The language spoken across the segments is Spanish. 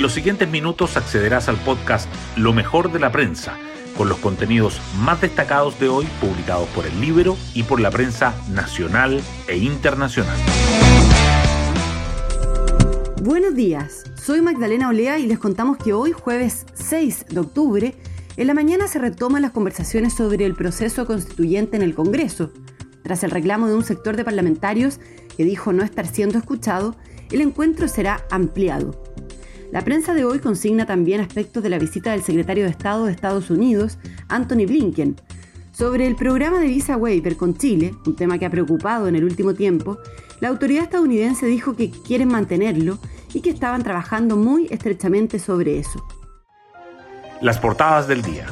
En los siguientes minutos accederás al podcast Lo mejor de la prensa, con los contenidos más destacados de hoy publicados por el libro y por la prensa nacional e internacional. Buenos días, soy Magdalena Olea y les contamos que hoy, jueves 6 de octubre, en la mañana se retoman las conversaciones sobre el proceso constituyente en el Congreso. Tras el reclamo de un sector de parlamentarios que dijo no estar siendo escuchado, el encuentro será ampliado. La prensa de hoy consigna también aspectos de la visita del secretario de Estado de Estados Unidos, Anthony Blinken. Sobre el programa de visa waiver con Chile, un tema que ha preocupado en el último tiempo, la autoridad estadounidense dijo que quieren mantenerlo y que estaban trabajando muy estrechamente sobre eso. Las portadas del día.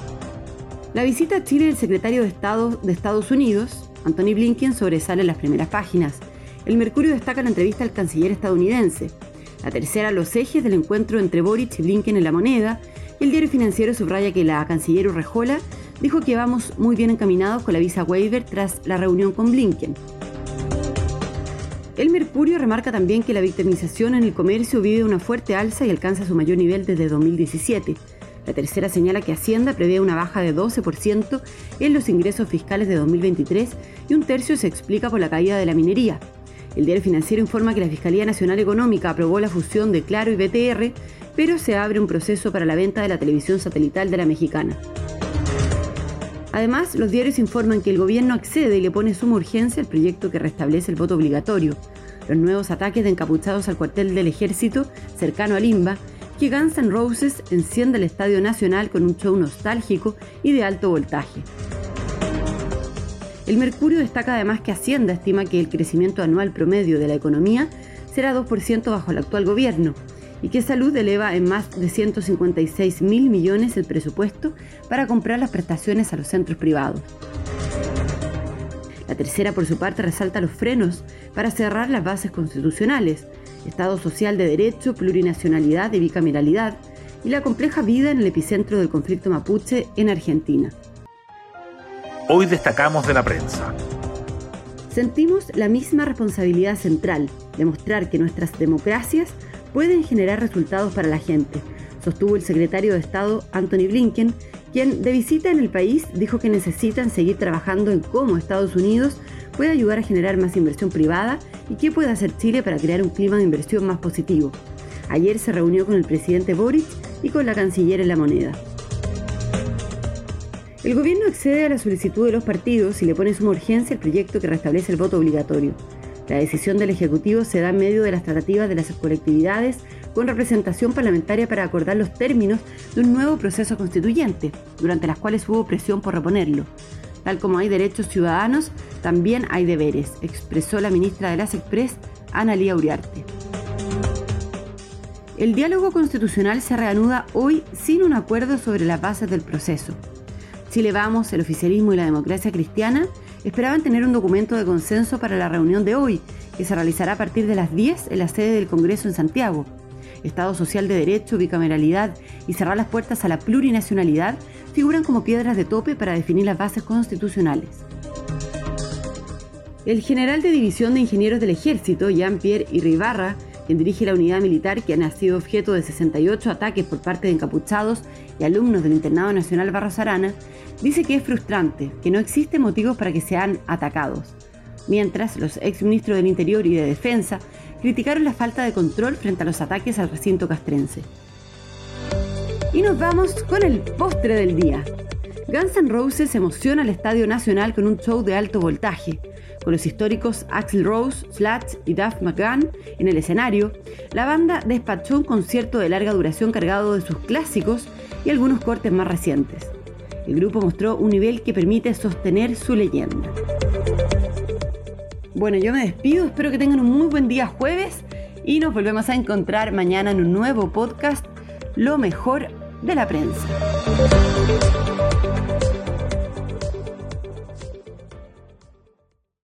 La visita a Chile del secretario de Estado de Estados Unidos, Anthony Blinken, sobresale en las primeras páginas. El Mercurio destaca la entrevista al canciller estadounidense. La tercera, los ejes del encuentro entre Boric y Blinken en la moneda. El diario financiero subraya que la canciller Urrejola dijo que vamos muy bien encaminados con la visa waiver tras la reunión con Blinken. El Mercurio remarca también que la victimización en el comercio vive una fuerte alza y alcanza su mayor nivel desde 2017. La tercera señala que Hacienda prevé una baja de 12% en los ingresos fiscales de 2023 y un tercio se explica por la caída de la minería. El diario financiero informa que la Fiscalía Nacional Económica aprobó la fusión de Claro y BTR, pero se abre un proceso para la venta de la televisión satelital de la mexicana. Además, los diarios informan que el gobierno accede y le pone suma urgencia al proyecto que restablece el voto obligatorio. Los nuevos ataques de encapuchados al cuartel del ejército cercano a Limba, que Guns N' Roses enciende el Estadio Nacional con un show nostálgico y de alto voltaje. El Mercurio destaca además que Hacienda estima que el crecimiento anual promedio de la economía será 2% bajo el actual gobierno, y que Salud eleva en más de 156 mil millones el presupuesto para comprar las prestaciones a los centros privados. La tercera, por su parte, resalta los frenos para cerrar las bases constitucionales, Estado social de derecho, plurinacionalidad y bicameralidad, y la compleja vida en el epicentro del conflicto mapuche en Argentina. Hoy destacamos de la prensa. Sentimos la misma responsabilidad central, demostrar que nuestras democracias pueden generar resultados para la gente, sostuvo el secretario de Estado Anthony Blinken, quien de visita en el país dijo que necesitan seguir trabajando en cómo Estados Unidos puede ayudar a generar más inversión privada y qué puede hacer Chile para crear un clima de inversión más positivo. Ayer se reunió con el presidente Boric y con la canciller en la moneda. El gobierno accede a la solicitud de los partidos y le pone suma urgencia el proyecto que restablece el voto obligatorio. La decisión del Ejecutivo se da en medio de las tratativas de las colectividades con representación parlamentaria para acordar los términos de un nuevo proceso constituyente, durante las cuales hubo presión por reponerlo. Tal como hay derechos ciudadanos, también hay deberes, expresó la ministra de las Express, Ana Lía Uriarte. El diálogo constitucional se reanuda hoy sin un acuerdo sobre las bases del proceso. Chile Vamos, el oficialismo y la democracia cristiana esperaban tener un documento de consenso para la reunión de hoy, que se realizará a partir de las 10 en la sede del Congreso en Santiago. Estado social de derecho, bicameralidad y cerrar las puertas a la plurinacionalidad figuran como piedras de tope para definir las bases constitucionales. El general de División de Ingenieros del Ejército, Jean-Pierre Irribarra, quien dirige la unidad militar que ha sido objeto de 68 ataques por parte de encapuchados y alumnos del Internado Nacional Barros Arana, dice que es frustrante, que no existen motivos para que sean atacados. Mientras, los exministros del Interior y de Defensa criticaron la falta de control frente a los ataques al recinto castrense. Y nos vamos con el postre del día. Guns N' Roses emociona al Estadio Nacional con un show de alto voltaje. Con los históricos Axl Rose, Slash y Duff McGann en el escenario, la banda despachó un concierto de larga duración cargado de sus clásicos y algunos cortes más recientes. El grupo mostró un nivel que permite sostener su leyenda. Bueno, yo me despido, espero que tengan un muy buen día jueves y nos volvemos a encontrar mañana en un nuevo podcast, Lo mejor de la prensa.